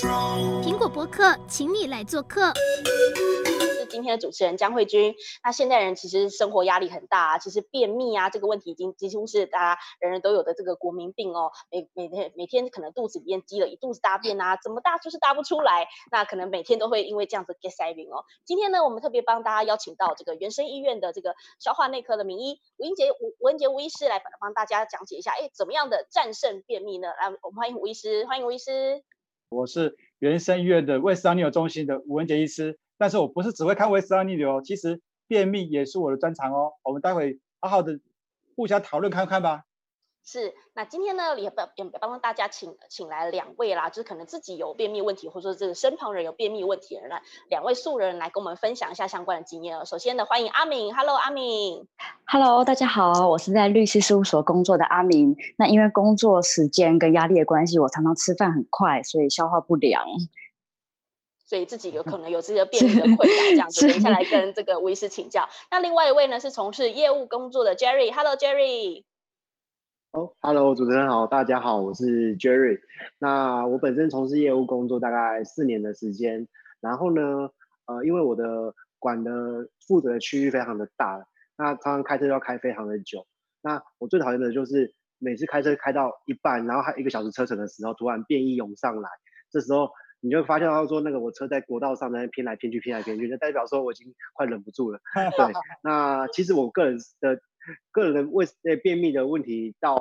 苹果播客，请你来做客。今天的主持人江慧君，那现代人其实生活压力很大啊，其实便秘啊这个问题已经几乎是大家人人都有的这个国民病哦。每每天每天可能肚子里面积了一肚子大便啊，怎么大就是大不出来，那可能每天都会因为这样子 get 塞病哦。今天呢，我们特别帮大家邀请到这个原生医院的这个消化内科的名医吴英杰吴吴英杰吴医师来帮帮大家讲解一下，哎，怎么样的战胜便秘呢？来，我们欢迎吴医师，欢迎吴医师。我是原生医院的胃食道逆流中心的吴文杰医师。但是我不是只会看胃食道逆流，其实便秘也是我的专长哦。我们待会好好的互相讨论看看吧。是，那今天呢，也帮也帮大家请请来两位啦，就是可能自己有便秘问题，或者说这个身旁人有便秘问题的人来，两位素人来跟我们分享一下相关的经验哦。首先呢，欢迎阿敏，Hello，阿敏，Hello，大家好，我是在律师事务所工作的阿敏。那因为工作时间跟压力的关系，我常常吃饭很快，所以消化不良。所以自己有 可能有这些便秘的困扰，这样子，等一下来跟这个吴医师请教。那另外一位呢，是从事业务工作的 Jerry，Hello Jerry。哦，Hello，主持人好，大家好，我是 Jerry。那我本身从事业务工作大概四年的时间，然后呢，呃，因为我的管的负责的区域非常的大，那常常开车要开非常的久。那我最讨厌的就是每次开车开到一半，然后还一个小时车程的时候，突然变异涌上来，这时候。你就发现到说，那个我车在国道上在那偏来偏去，偏来偏去，就代表说我已经快忍不住了。对，那其实我个人的 个人胃呃便秘的问题，到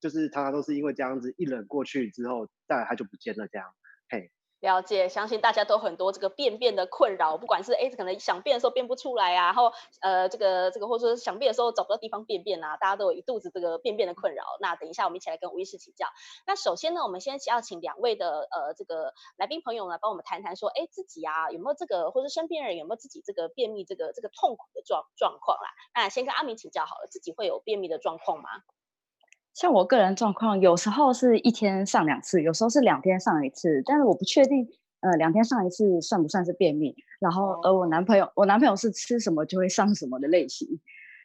就是常常都是因为这样子一冷过去之后，再来它就不见了这样。嘿。了解，相信大家都很多这个便便的困扰，不管是哎，可能想便的时候便不出来啊，然后呃，这个这个，或者说想便的时候找不到地方便便啊，大家都有一肚子这个便便的困扰。那等一下我们一起来跟吴医师请教。那首先呢，我们先要请两位的呃这个来宾朋友呢，帮我们谈谈说，哎，自己啊有没有这个，或者身边人有没有自己这个便秘这个这个痛苦的状状况啦？那先跟阿明请教好了，自己会有便秘的状况吗？像我个人状况，有时候是一天上两次，有时候是两天上一次，但是我不确定，呃，两天上一次算不算是便秘？然后，而我男朋友，我男朋友是吃什么就会上什么的类型。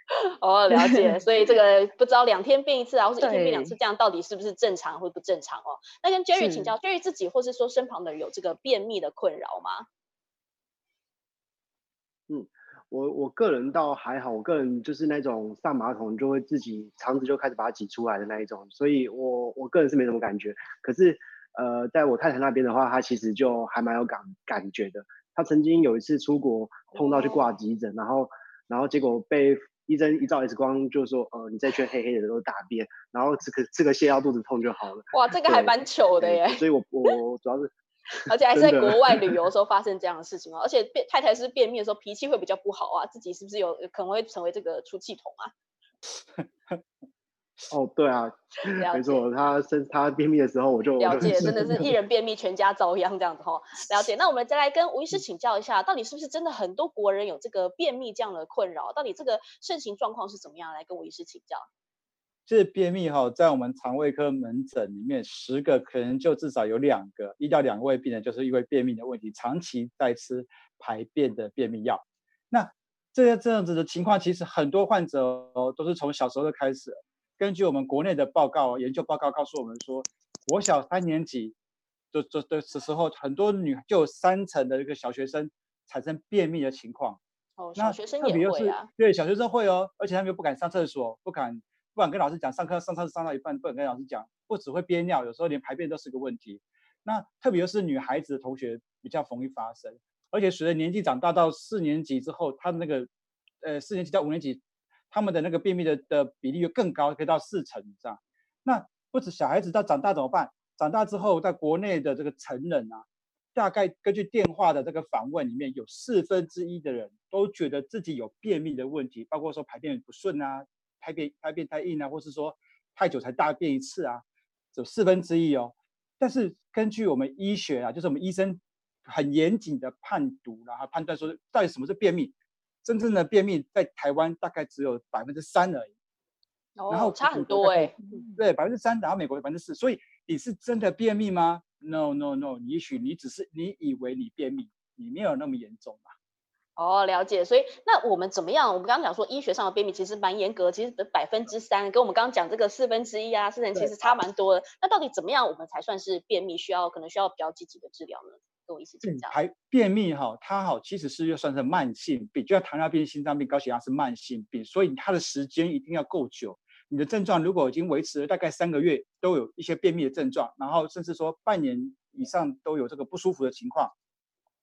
哦，了解。所以这个不知道两天便一次啊，或者一天便两次，这样到底是不是正常或不正常哦？那跟 Jerry 请教，Jerry 自己或是说身旁的人有这个便秘的困扰吗？嗯。我我个人倒还好，我个人就是那种上马桶就会自己肠子就开始把它挤出来的那一种，所以我我个人是没什么感觉。可是，呃，在我太太那边的话，她其实就还蛮有感感觉的。她曾经有一次出国痛到去挂急诊，然后然后结果被医生一照 X 光就说，呃，你这圈黑黑的都是大便，然后吃个吃个泻药肚子痛就好了。哇，这个还蛮糗的耶。所以我我主要是。而且还是在国外旅游的时候 发生这样的事情哦，而且便太太是便秘的时候脾气会比较不好啊，自己是不是有可能会成为这个出气筒啊？哦，对啊，没错，他生他便秘的时候我就了解，真的是一人便秘全家遭殃这样子哈。了解，那我们再来跟吴医师请教一下，到底是不是真的很多国人有这个便秘这样的困扰？到底这个盛行状况是怎么样？来跟吴医师请教。这便秘哈，在我们肠胃科门诊里面，十个可能就至少有两个，一到两位病人就是因为便秘的问题，长期在吃排便的便秘药。那这些这样子的情况，其实很多患者哦，都是从小时候就开始。根据我们国内的报告研究报告告诉我们说，我小三年级就就的时候，很多女就有三成的一个小学生产生便秘的情况。哦，小学生也会啊？对，小学生会哦，而且他们又不敢上厕所，不敢。不敢跟老师讲，上课上上上到一半，不敢跟老师讲，不只会憋尿，有时候连排便都是个问题。那特别是女孩子的同学比较容易发生，而且随着年纪长大到四年级之后，他的那个呃四年级到五年级，他们的那个便秘的的比例又更高，可以到四成以上。那不止小孩子，到长大怎么办？长大之后，在国内的这个成人啊，大概根据电话的这个访问里面，有四分之一的人都觉得自己有便秘的问题，包括说排便不顺啊。排便排便太硬啊，或是说太久才大便一次啊，有四分之一哦。但是根据我们医学啊，就是我们医生很严谨的判读，然后判断说到底什么是便秘，真正的便秘在台湾大概只有百分之三而已。哦，然后差很多哎。对，百分之三，然后美国有百分之四。所以你是真的便秘吗？No No No，也许你只是你以为你便秘，你没有那么严重吧。哦，了解。所以那我们怎么样？我们刚刚讲说医学上的便秘其实蛮严格，其实百分之三跟我们刚刚讲这个四分之一啊，四成其实差蛮多的。那到底怎么样我们才算是便秘？需要可能需要比较积极的治疗呢？跟我一起请教。还便秘哈，它好其实是又算是慢性病，就像糖尿病、心脏病、高血压是慢性病，所以它的时间一定要够久。你的症状如果已经维持了大概三个月，都有一些便秘的症状，然后甚至说半年以上都有这个不舒服的情况。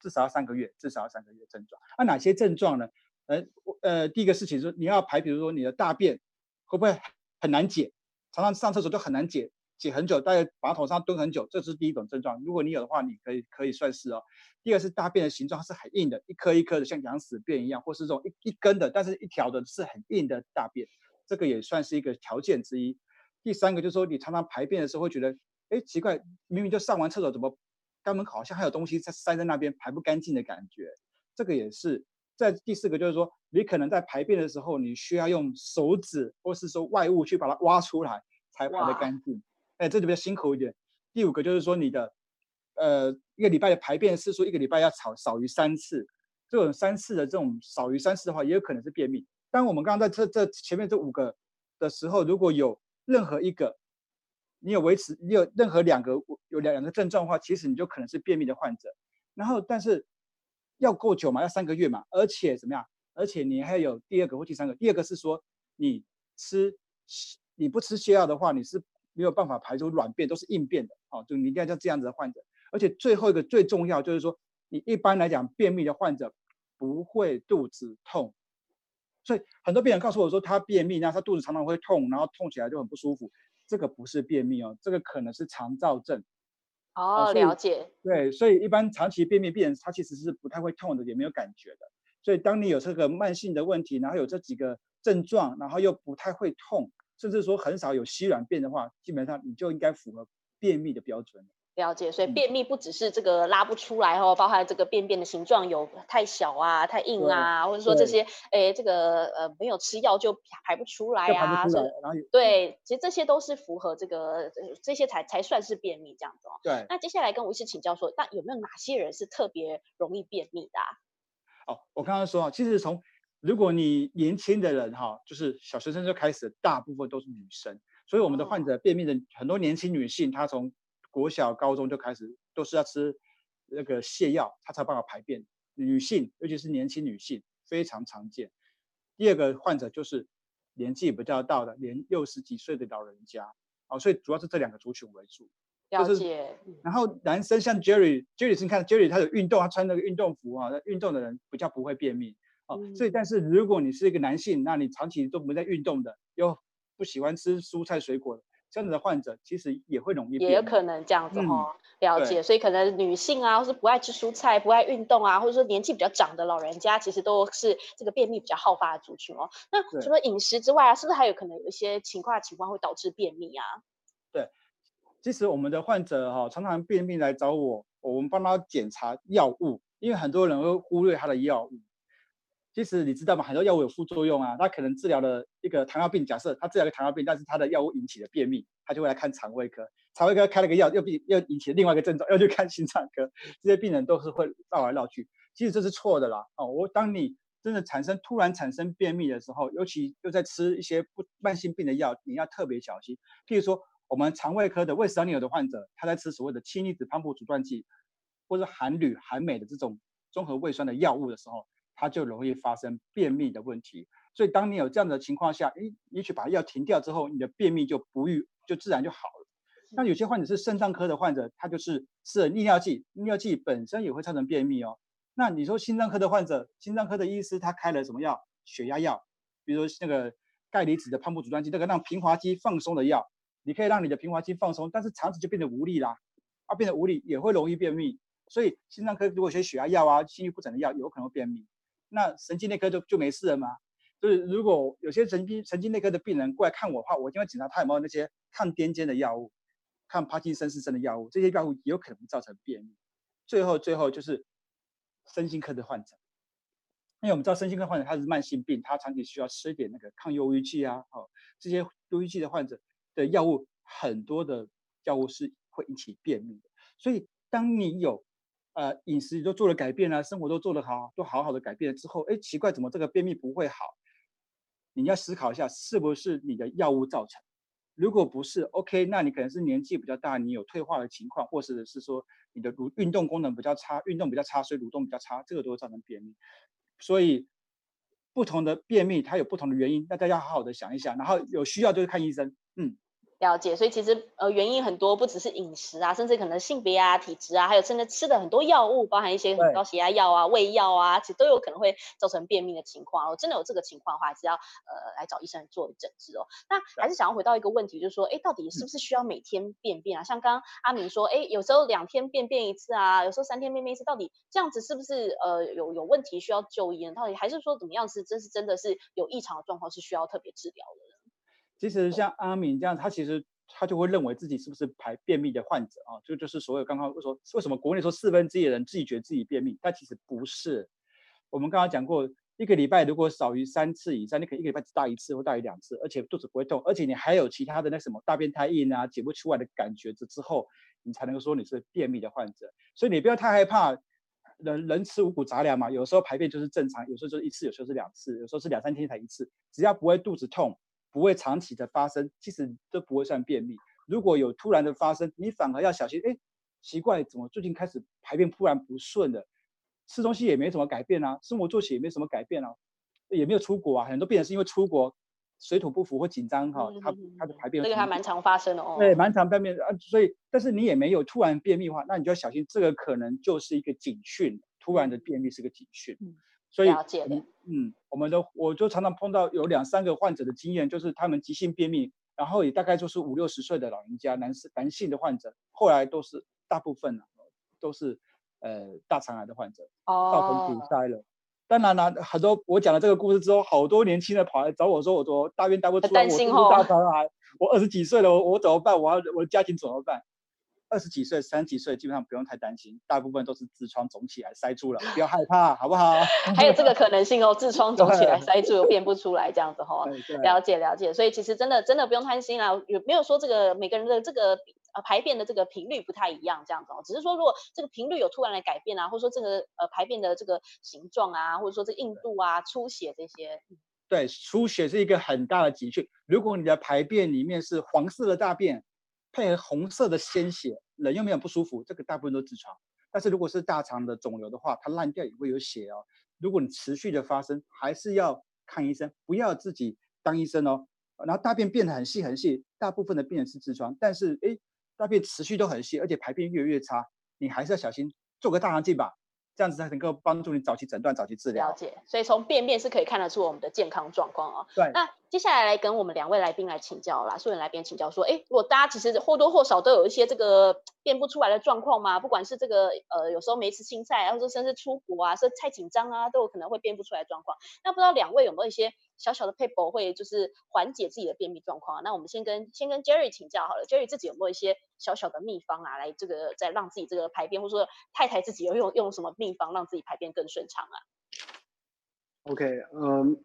至少要三个月，至少要三个月症状。那、哪些症状呢？呃，呃，第一个事情是你要排，比如说你的大便会不会很难解，常常上厕所就很难解，解很久，大概马桶上蹲很久，这是第一种症状。如果你有的话，你可以可以算是哦。第二是大便的形状是很硬的，一颗一颗的，像羊屎便一样，或是这种一一根的，但是一条的是很硬的大便，这个也算是一个条件之一。第三个就是说你常常排便的时候会觉得，哎，奇怪，明明就上完厕所怎么？肛门口好像还有东西在塞在那边排不干净的感觉，这个也是。在第四个就是说，你可能在排便的时候，你需要用手指或是说外物去把它挖出来才排得干净，哎，这就比较辛苦一点。第五个就是说，你的呃一个礼拜的排便次数，一个礼拜要少少于三次，这种三次的这种少于三次的话，也有可能是便秘。当我们刚刚在这这前面这五个的时候，如果有任何一个，你有维持，你有任何两个有两两个症状的话，其实你就可能是便秘的患者。然后，但是要够久嘛，要三个月嘛，而且怎么样？而且你还有第二个或第三个。第二个是说，你吃你不吃泻药的话，你是没有办法排出软便，都是硬便的。哦，就你一定要像这样子的患者。而且最后一个最重要就是说，你一般来讲便秘的患者不会肚子痛。所以很多病人告诉我说，他便秘，那他肚子常常会痛，然后痛起来就很不舒服。这个不是便秘哦，这个可能是肠燥症。哦，了解。对，所以一般长期便秘病人，他其实是不太会痛的，也没有感觉的。所以当你有这个慢性的问题，然后有这几个症状，然后又不太会痛，甚至说很少有稀软便的话，基本上你就应该符合便秘的标准。了解，所以便秘不只是这个拉不出来哦，包含这个便便的形状有太小啊、太硬啊，或者说这些，哎，这个呃没有吃药就排不出来啊，对，其实这些都是符合这个这些才才算是便秘这样子哦。对。那接下来跟吴医师请教说，那有没有哪些人是特别容易便秘的啊？哦，我刚刚说啊，其实从如果你年轻的人哈，就是小学生就开始，大部分都是女生，所以我们的患者便秘的很多年轻女性，她从国小、高中就开始都是要吃那个泻药，他才有办法排便。女性，尤其是年轻女性，非常常见。第二个患者就是年纪比较大的，连六十几岁的老人家。哦，所以主要是这两个族群为主。了解。就是、然后男生像 Jerry，Jerry 你看 Jerry 他有运动，他穿那个运动服啊，运动的人比较不会便秘。哦，嗯、所以但是如果你是一个男性，那你长期都没在运动的，又不喜欢吃蔬菜水果的。这样子的患者其实也会容易，也有可能这样子哦、嗯，了解。所以可能女性啊，或是不爱吃蔬菜、不爱运动啊，或者说年纪比较长的老人家，其实都是这个便秘比较好发的族群哦。那除了饮食之外啊，是不是还有可能有一些情况情况会导致便秘啊？对，其实我们的患者哈，常常便秘来找我，我们帮他检查药物，因为很多人会忽略他的药物。其实你知道吗？很多药物有副作用啊。他可能治疗了一个糖尿病，假设他治疗了糖尿病，但是他的药物引起了便秘，他就会来看肠胃科。肠胃科开了个药，又病又引起另外一个症状，又去看心脏科。这些病人都是会绕来绕去。其实这是错的啦。哦，我当你真的产生突然产生便秘的时候，尤其又在吃一些不慢性病的药，你要特别小心。譬如说，我们肠胃科的胃食道逆流的患者，他在吃所谓的氢离子泵阻断剂，或者含铝、含镁的这种综合胃酸的药物的时候。它就容易发生便秘的问题，所以当你有这样的情况下，诶，你去把药停掉之后，你的便秘就不愈，就自然就好了。那有些患者是肾脏科的患者，他就是吃了利尿剂，利尿剂本身也会造成便秘哦。那你说心脏科的患者，心脏科的医师他开了什么药？血压药，比如说那个钙离子的泵浦阻断剂，那个让平滑肌放松的药，你可以让你的平滑肌放松，但是肠子就变得无力啦，啊，变得无力也会容易便秘。所以心脏科如果学血压药啊、心律不整的药，有可能会便秘。那神经内科就就没事了吗？就是如果有些神经神经内科的病人过来看我的话，我就会检查他有没有那些抗癫痫的药物、抗帕金森氏症的药物，这些药物也有可能造成便秘。最后最后就是身心科的患者，因为我们知道身心科患者他是慢性病，他长期需要吃一点那个抗忧郁剂啊，哦，这些忧郁剂的患者的药物很多的药物是会引起便秘的，所以当你有呃饮食也都做了改变啊，生活都做得好，都好好的改变了之后，哎，奇怪，怎么这个便秘不会好？你要思考一下，是不是你的药物造成？如果不是，OK，那你可能是年纪比较大，你有退化的情况，或者是说你的运运动功能比较差，运动比较差，所以蠕动比较差，这个都会造成便秘。所以不同的便秘它有不同的原因，那大家好好的想一想，然后有需要就去看医生。嗯。了解，所以其实呃原因很多，不只是饮食啊，甚至可能性别啊、体质啊，还有甚至吃的很多药物，包含一些很高血压药啊、胃药啊，其实都有可能会造成便秘的情况。哦，真的有这个情况的话，还是要呃来找医生做诊治哦。那还是想要回到一个问题，就是说，哎，到底是不是需要每天便便啊？嗯、像刚刚阿明说，哎，有时候两天便便一次啊，有时候三天便便一次，到底这样子是不是呃有有问题需要就医呢？到底还是说怎么样是真是真的是有异常的状况，是需要特别治疗的？其实像阿敏这样，他其实他就会认为自己是不是排便秘的患者啊？就就是所有刚刚说为什么国内说四分之一的人自己觉得自己便秘，但其实不是。我们刚刚讲过，一个礼拜如果少于三次以上，你可以一个礼拜只大一次或大于两次，而且肚子不会痛，而且你还有其他的那什么大便太硬啊、解不出来的感觉之之后，你才能够说你是便秘的患者。所以你不要太害怕。人人吃五谷杂粮嘛，有时候排便就是正常，有时候就是一次，有时候是两次，有时候是两三天才一次，只要不会肚子痛。不会长期的发生，其实都不会算便秘。如果有突然的发生，你反而要小心。哎，奇怪，怎么最近开始排便突然不顺了？吃东西也没什么改变啊，生活作息也没什么改变啊，也没有出国啊，很多病人是因为出国水土不服或紧张哈，他他的排便这个还蛮常发生的哦。对，蛮常便秘啊，所以但是你也没有突然便秘的话，那你就要小心，这个可能就是一个警讯，突然的便秘是个警讯。嗯所以，嗯，我们的我就常常碰到有两三个患者的经验，就是他们急性便秘，然后也大概就是五六十岁的老人家，男士男性的患者，后来都是大部分都是呃大肠癌的患者，哦，造成堵塞了。当然了，很多我讲了这个故事之后，好多年轻人跑来找我说，我说大便大不出来，我是大肠癌，我二十几岁了，我我怎么办？我要我的家庭怎么办？二十几岁、三十几岁，基本上不用太担心，大部分都是痔疮肿起来塞住了，不要害怕，好不好？还有这个可能性哦，痔疮肿起来塞住又便不出来，这样子 哈、哦。了解了解，所以其实真的真的不用担心啦，有没有说这个每个人的这个呃排便的这个频率不太一样，这样子哦，只是说如果这个频率有突然的改变啊，或者说这个呃排便的这个形状啊，或者说这个硬度啊、出血这些。对，出血是一个很大的警讯。如果你的排便里面是黄色的大便。配合红色的鲜血，人又没有不舒服，这个大部分都是痔疮。但是如果是大肠的肿瘤的话，它烂掉也会有血哦。如果你持续的发生，还是要看医生，不要自己当医生哦。然后大便变得很细很细，大部分的病人是痔疮，但是诶，大便持续都很细，而且排便越来越差，你还是要小心，做个大肠镜吧。这样子才能够帮助你早期诊断、早期治疗。了解，所以从便便是可以看得出我们的健康状况哦。对。那接下来来跟我们两位来宾来请教啦，素人来宾请教说，哎，如果大家其实或多或少都有一些这个便不出来的状况嘛，不管是这个呃有时候没吃青菜，或者甚至出国啊，是太紧张啊，都有可能会便不出来的状况。那不知道两位有没有一些小小的撇步会就是缓解自己的便秘状况？那我们先跟先跟 Jerry 请教好了，Jerry 自己有没有一些小小的秘方啊，来这个再让自己这个排便，或者说太太自己有用用什么秘方让自己排便更顺畅啊？OK，嗯、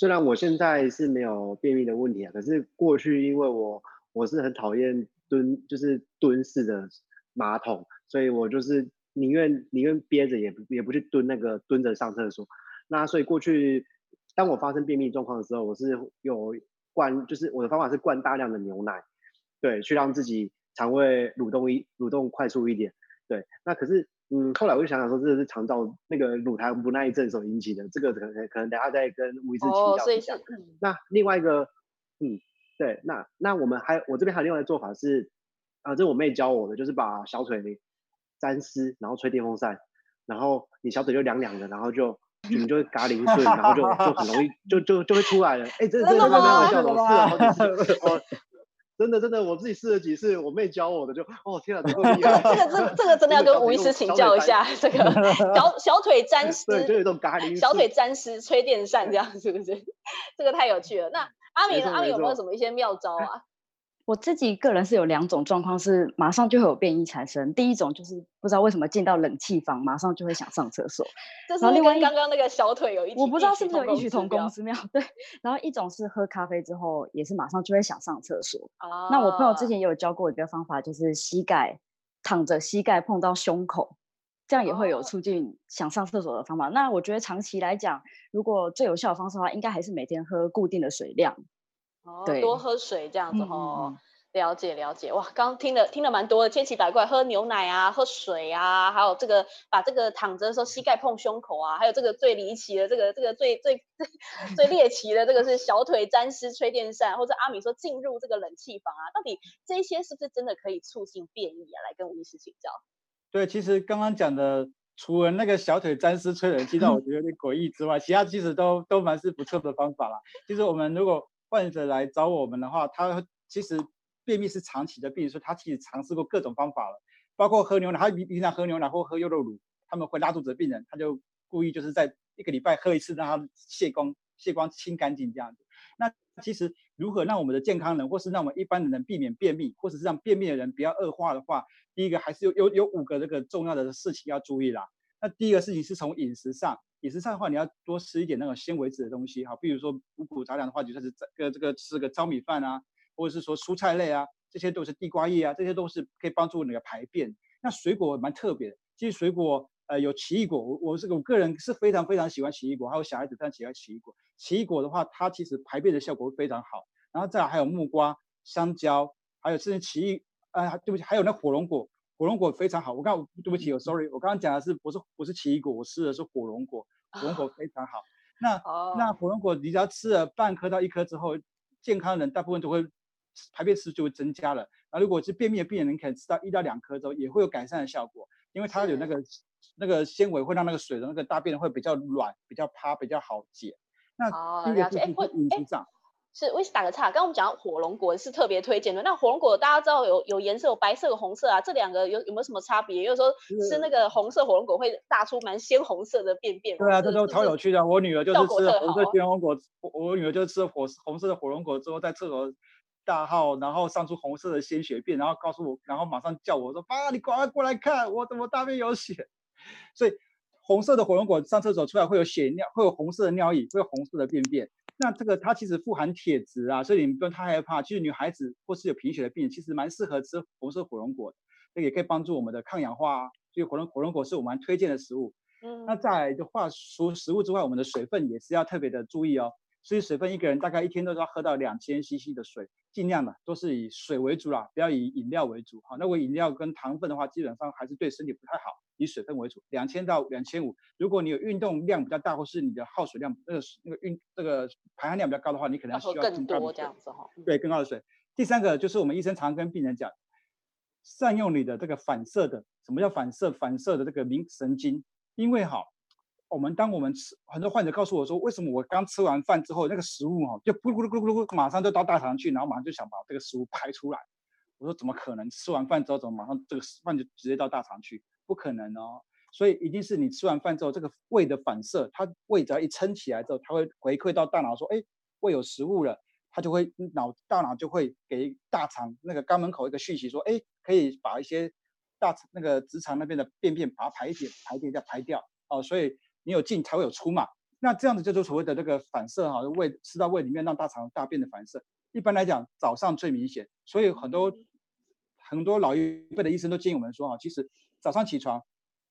虽然我现在是没有便秘的问题啊，可是过去因为我我是很讨厌蹲，就是蹲式的马桶，所以我就是宁愿宁愿憋着也不也不去蹲那个蹲着上厕所。那所以过去当我发生便秘状况的时候，我是有灌，就是我的方法是灌大量的牛奶，对，去让自己肠胃蠕动一蠕动快速一点。对，那可是。嗯，后来我就想想说，这是肠道那个乳糖不耐症所引起的，这个可能可能等下再跟吴医师请教一下。哦、那另外一个，嗯，对，那那我们还我这边还有另外一个做法是，啊，这是我妹教我的，就是把小腿沾湿，然后吹电风扇，然后你小腿就凉凉的，然后就你就会嘎铃顺，然后就就很容易就就就会出来了。哎，这这这没有效果，是啊，好几次 哦。真的真的，我自己试了几次，我妹教我的就，哦天啊，这个 这个这这个真的要跟吴医师请 教一下，这个小小腿沾湿，对，就有一种咖喱，小腿沾湿吹电扇这样是不是？这个太有趣了。那阿明呢？阿明有没有什么一些妙招啊？我自己个人是有两种状况，是马上就会有便意产生。第一种就是不知道为什么进到冷气房，马上就会想上厕所。然后另外刚刚那个小腿有一，我不知道是不是有异曲同工之妙。对，然后一种是喝咖啡之后也是马上就会想上厕所。哦。那我朋友之前也有教过一个方法，就是膝盖躺着，膝盖碰到胸口，这样也会有促进想上厕所的方法。那我觉得长期来讲，如果最有效的方式的话，应该还是每天喝固定的水量。哦，对，多喝水这样子哦。嗯了解了解，哇，刚刚听了听了蛮多的，千奇百怪，喝牛奶啊，喝水啊，还有这个把这个躺着的时候膝盖碰胸口啊，还有这个最离奇的这个这个最最 最猎奇的这个是小腿沾湿吹电扇，或者阿米说进入这个冷气房啊，到底这些是不是真的可以促进变异啊？来跟吴医师请教。对，其实刚刚讲的，除了那个小腿沾湿吹冷气让我觉得有点诡异之外，其他其实都都蛮是不错的方法啦。其实我们如果患者来找我们的话，他其实。便秘是长期的病，所以他其实尝试过各种方法了，包括喝牛奶，他平平常喝牛奶或喝优酪乳，他们会拉肚子的病人，他就故意就是在一个礼拜喝一次，让他泄光、泄光清干净这样子。那其实如何让我们的健康人，或是让我们一般的人避免便秘，或者是让便秘的人不要恶化的话，第一个还是有有有五个这个重要的事情要注意啦。那第一个事情是从饮食上，饮食上的话，你要多吃一点那种纤维质的东西，好，比如说五谷杂粮的话，就算是这个这个吃个糙米饭啊。或者是说蔬菜类啊，这些都是地瓜叶啊，这些都是可以帮助你的排便。那水果蛮特别的，其实水果呃有奇异果，我我这个我个人是非常非常喜欢奇异果，还有小孩子非常喜欢奇异果。奇异果的话，它其实排便的效果非常好。然后再来还有木瓜、香蕉，还有甚至奇异呃对不起，还有那火龙果，火龙果非常好。我刚对不起，我 sorry，我刚刚讲的是不是不是奇异果，我吃的是火龙果，火龙果非常好。那、oh. 那火龙果你只要吃了半颗到一颗之后，健康人大部分都会。排便次数就会增加了。那如果是便秘的病人，你可能吃到一到两颗之后，也会有改善的效果，因为它有那个那个纤维会让那个水的那个大便会比较软、比较趴、比较好解。那第二个是饮食上，是我打个岔，刚刚我们讲火龙果是特别推荐的。那火龙果大家知道有有颜色，有白色、有红色啊，这两个有有没有什么差别？有时候吃那个红色火龙果会炸出蛮鲜红色的便便。对啊，这都超有趣的。我女儿就是吃红色鲜红果，我女儿就是吃火红色的火龙果之后在厕所。大号，然后上出红色的鲜血便，然后告诉我，然后马上叫我说：“爸，你赶快过来看，我怎么大便有血？”所以红色的火龙果上厕所出来会有血尿，会有红色的尿液，会有红色的便便。那这个它其实富含铁质啊，所以你不用太害怕。其实女孩子或是有贫血的病人，其实蛮适合吃红色火龙果的，这也可以帮助我们的抗氧化啊。所以火龙火龙果是我们蛮推荐的食物。嗯，那再来的话，除食物之外，我们的水分也是要特别的注意哦。所以水分一个人大概一天都要喝到两千 CC 的水，尽量的都是以水为主啦，不要以饮料为主。好，那我饮料跟糖分的话，基本上还是对身体不太好，以水分为主，两千到两千五。如果你有运动量比较大，或是你的耗水量那个那个运这个排汗量比较高的话，你可能需要更多这样子哈。对，更高的水。第三个就是我们医生常跟病人讲，善用你的这个反射的，什么叫反射？反射的这个明神经，因为好。我们当我们吃，很多患者告诉我说，为什么我刚吃完饭之后，那个食物哈就咕噜咕噜咕噜咕噜，马上就到大肠去，然后马上就想把这个食物排出来。我说怎么可能？吃完饭之后怎么马上这个饭就直接到大肠去？不可能哦。所以一定是你吃完饭之后，这个胃的反射，它胃只要一撑起来之后，它会回馈到大脑说，哎，胃有食物了，它就会脑大脑就会给大肠那个肛门口一个讯息说，哎，可以把一些大肠那个直肠那边的便便把它排一点，排一点再排掉哦，所以。你有进才会有出嘛，那这样子就是所谓的这个反射哈，胃吃到胃里面让大肠大便的反射。一般来讲，早上最明显，所以很多很多老一辈的医生都建议我们说哈，其实早上起床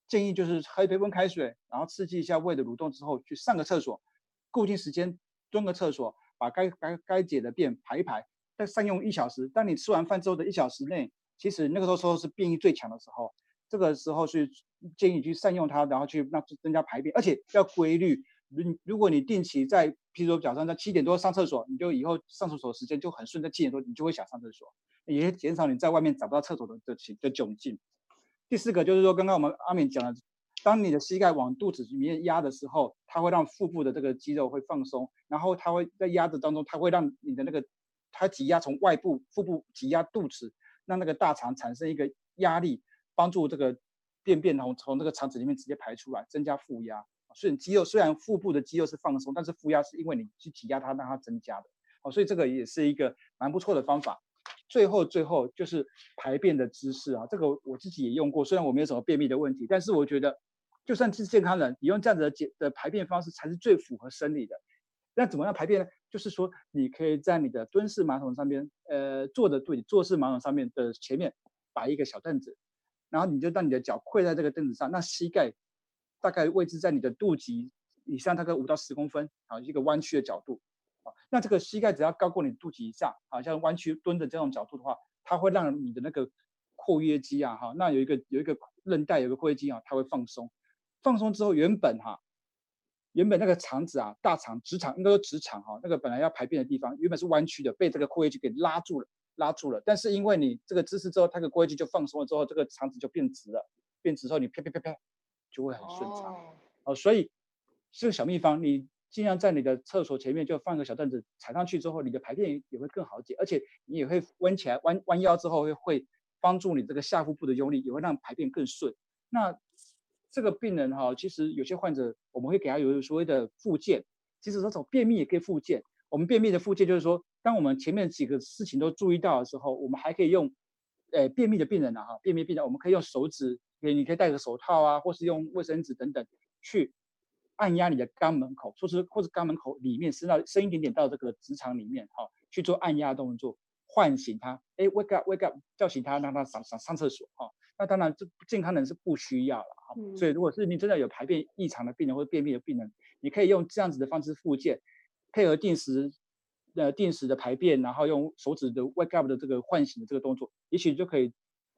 建议就是喝一杯温开水，然后刺激一下胃的蠕动之后去上个厕所，固定时间蹲个厕所，把该该该解的便排一排，再善用一小时。当你吃完饭之后的一小时内，其实那个时候时候是便意最强的时候。这个时候是建议你去善用它，然后去让增加排便，而且要规律。如如果你定期在，譬如说早上在七点多上厕所，你就以后上厕所时间就很顺，在七点多你就会想上厕所，也减少你在外面找不到厕所的的的窘境。第四个就是说，刚刚我们阿敏讲的，当你的膝盖往肚子里面压的时候，它会让腹部的这个肌肉会放松，然后它会在压的当中，它会让你的那个它挤压从外部腹部挤压肚子，让那个大肠产生一个压力。帮助这个便便从从那个肠子里面直接排出来，增加负压。所以肌肉虽然腹部的肌肉是放松，但是负压是因为你去挤压它，让它增加的。哦，所以这个也是一个蛮不错的方法。最后最后就是排便的姿势啊，这个我自己也用过，虽然我没有什么便秘的问题，但是我觉得就算是健康人，你用这样子的解的排便方式才是最符合生理的。那怎么样排便呢？就是说你可以在你的蹲式马桶上面，呃，坐的对，坐式马桶上面的前面摆一个小凳子。然后你就让你的脚跪在这个凳子上，那膝盖大概位置在你的肚脐以上，大概五到十公分，啊，一个弯曲的角度，啊，那这个膝盖只要高过你肚脐以上，啊，像弯曲蹲的这种角度的话，它会让你的那个括约肌啊，哈，那有一个有一个韧带，有个括约肌啊，它会放松，放松之后，原本哈。原本那个肠子啊，大肠、直肠应该说直肠哈，那个本来要排便的地方，原本是弯曲的，被这个括约肌给拉住了，拉住了。但是因为你这个姿势之后，它的括约肌就放松了之后，这个肠子就变直了，变直之后你啪啪啪啪就会很顺畅。哦，哦，所以这个小秘方，你尽量在你的厕所前面就放个小凳子，踩上去之后，你的排便也会更好解，而且你也会弯起来，弯弯腰之后会会帮助你这个下腹部的用力，也会让排便更顺。那这个病人哈，其实有些患者我们会给他有所谓的复健，其实这种便秘也可以复健。我们便秘的复健就是说，当我们前面几个事情都注意到的时候，我们还可以用，呃，便秘的病人啊哈，便秘病人我们可以用手指，你你可以戴个手套啊，或是用卫生纸等等去按压你的肛门口，或是或是肛门口里面伸到伸一点点到这个直肠里面哈，去做按压动作，唤醒他，哎，wake up，wake up，叫醒他，让他上上上厕所哈。那当然，这健康人是不需要了哈。所以，如果是你真的有排便异常的病人或者便秘的病人，你可以用这样子的方式复健，配合定时，呃，定时的排便，然后用手指的 wake up 的这个唤醒的这个动作，也许就可以，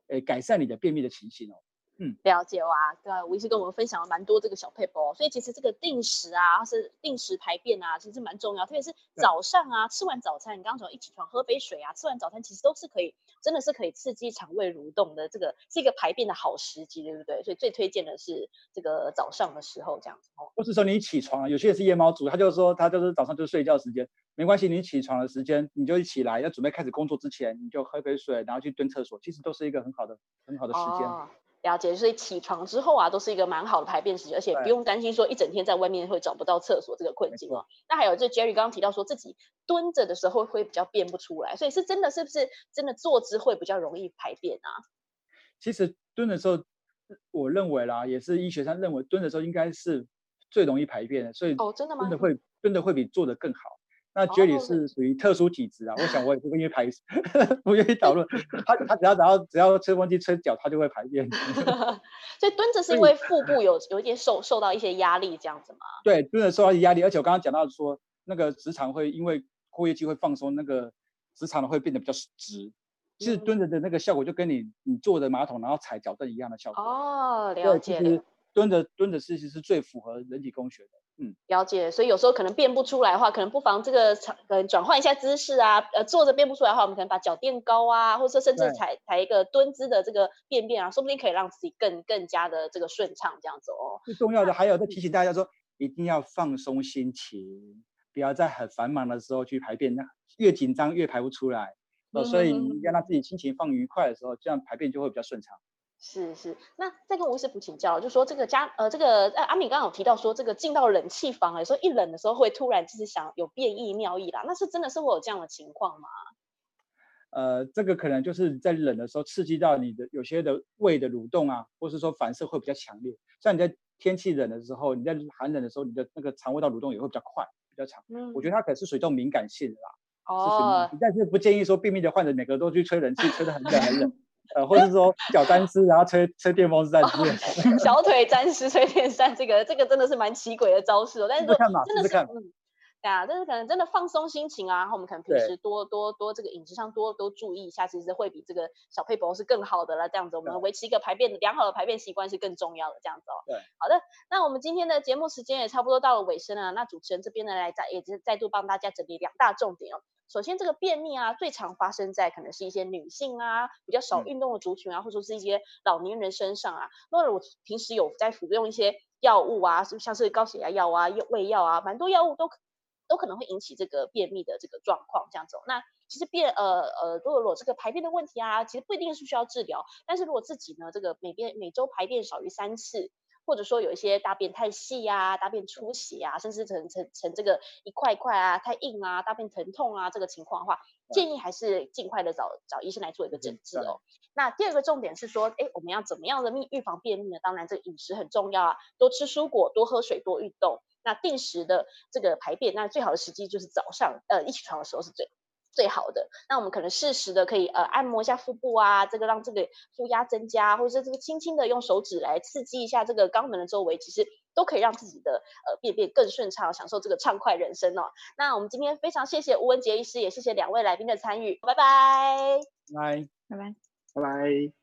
呃，改善你的便秘的情形哦。嗯，了解哇，对，吴医师跟我们分享了蛮多这个小撇步，所以其实这个定时啊，是定时排便啊，其实蛮重要，特别是早上啊，吃完早餐，你刚刚讲一起床喝杯水啊，吃完早餐其实都是可以，真的是可以刺激肠胃蠕动的，这个是一个排便的好时机，对不对？所以最推荐的是这个早上的时候这样子哦。或是说你起床，有些人是夜猫族，他就说他就是早上就睡觉时间，没关系，你起床的时间你就一起来，要准备开始工作之前，你就喝杯水，然后去蹲厕所，其实都是一个很好的很好的时间。哦了解，所以起床之后啊，都是一个蛮好的排便时间，而且不用担心说一整天在外面会找不到厕所这个困境哦。那还有，就 Jerry 刚刚提到说自己蹲着的时候会比较便不出来，所以是真的是不是真的坐姿会比较容易排便啊？其实蹲的时候，我认为啦，也是医学上认为蹲的时候应该是最容易排便的，所以哦，真的吗？真的会蹲的会比坐的更好。那 Jerry 是属于特殊体质啊，哦、我想我也不愿意排，不愿意讨论。他他只要只要只要吹风机吹脚，他就会排便。所以蹲着是因为腹部有有一点受受到一些压力这样子吗？对，蹲着受到一些压力，而且我刚刚讲到说，那个直肠会因为括约肌会放松，那个直肠会变得比较直。其实蹲着的那个效果就跟你你坐着马桶然后踩脚凳一样的效果。哦，了解。蹲着蹲着其实是最符合人体工学的。嗯，了解。所以有时候可能便不出来的话，可能不妨这个可能转换一下姿势啊。呃，坐着便不出来的话，我们可能把脚垫高啊，或者说甚至踩踩一个蹲姿的这个便便啊，说不定可以让自己更更加的这个顺畅这样子哦。最重要的还有再提醒大家说，一定要放松心情，不要在很繁忙的时候去排便，那越紧张越排不出来。呃，所以你要让自己心情放愉快的时候，这样排便就会比较顺畅。是是，那再跟吴医师傅请教，就说这个家呃，这个呃阿敏刚刚有提到说，这个进到冷气房哎，说一冷的时候会突然就是想有便意尿意啦，那是真的是会有这样的情况吗？呃，这个可能就是在冷的时候刺激到你的有些的胃的蠕动啊，或是说反射会比较强烈。像你在天气冷的时候，你在寒冷的时候，你的那个肠胃道蠕动也会比较快，比较强。嗯，我觉得它可能是属于这种敏感性的啦。哦，但是不建议说便秘的患者每个都去吹冷气，吹得很冷很冷。呃，或者是说 脚沾湿，然后吹吹电风扇之类。小腿沾湿吹电扇，这个这个真的是蛮奇诡的招式哦。但是说真的是，嗯，对啊，但是可能真的放松心情啊，然后我们可能平时多多多这个饮食上多多注意一下，其实会比这个小配博是更好的了。这样子，我们维持一个排便良好的排便习惯是更重要的。这样子哦。对，好的，那我们今天的节目时间也差不多到了尾声了。那主持人这边呢，来再也是再度帮大家整理两大重点哦。首先，这个便秘啊，最常发生在可能是一些女性啊，比较少运动的族群啊，嗯、或者说是一些老年人身上啊。那我平时有在服用一些药物啊，像是高血压药啊、胃药啊，蛮多药物都都可能会引起这个便秘的这个状况。这样子，那其实便呃呃，如果如果这个排便的问题啊，其实不一定是需要治疗，但是如果自己呢，这个每便每周排便少于三次。或者说有一些大便太细啊，大便出血啊，甚至成成成这个一块一块啊，太硬啊，大便疼痛啊，这个情况的话，建议还是尽快的找找医生来做一个诊治哦。那第二个重点是说，哎，我们要怎么样的秘预防便秘呢？当然，这个饮食很重要啊，多吃蔬果，多喝水，多运动。那定时的这个排便，那最好的时机就是早上，呃，一起床的时候是最最好的。那我们可能适时的可以呃按摩一下腹部啊，这个让这个腹压增加，或者是这个轻轻的用手指来刺激一下这个肛门的周围，其实都可以让自己的呃便便更顺畅，享受这个畅快人生哦。那我们今天非常谢谢吴文杰医师，也谢谢两位来宾的参与，拜拜，拜拜拜，拜拜。